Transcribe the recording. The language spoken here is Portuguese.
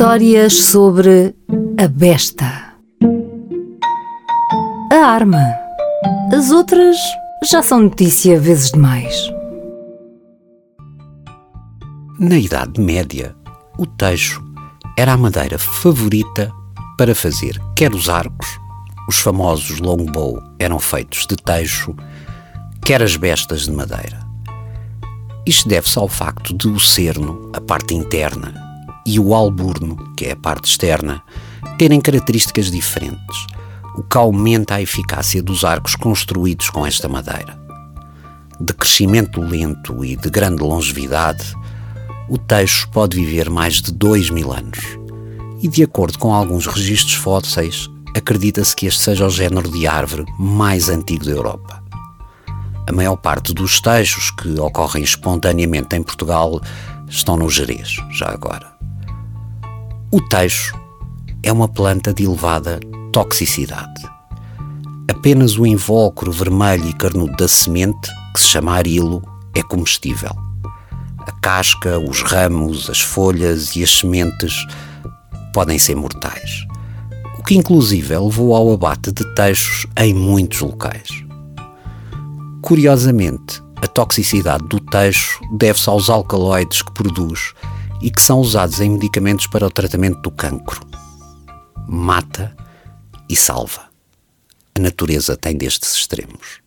Histórias sobre a besta. A arma. As outras já são notícia vezes demais. Na Idade Média, o teixo era a madeira favorita para fazer quer os arcos, os famosos longbow eram feitos de teixo, quer as bestas de madeira. Isto deve-se ao facto de o cerno, a parte interna, e o alburno, que é a parte externa, terem características diferentes, o que aumenta a eficácia dos arcos construídos com esta madeira. De crescimento lento e de grande longevidade, o teixo pode viver mais de 2 mil anos. E de acordo com alguns registros fósseis, acredita-se que este seja o género de árvore mais antigo da Europa. A maior parte dos teixos que ocorrem espontaneamente em Portugal estão no Jerez, já agora. O teixo é uma planta de elevada toxicidade. Apenas o invólucro vermelho e carnudo da semente, que se chama arilo, é comestível. A casca, os ramos, as folhas e as sementes podem ser mortais, o que inclusive levou ao abate de teixos em muitos locais. Curiosamente, a toxicidade do teixo deve-se aos alcaloides que produz e que são usados em medicamentos para o tratamento do cancro. Mata e salva. A natureza tem destes extremos.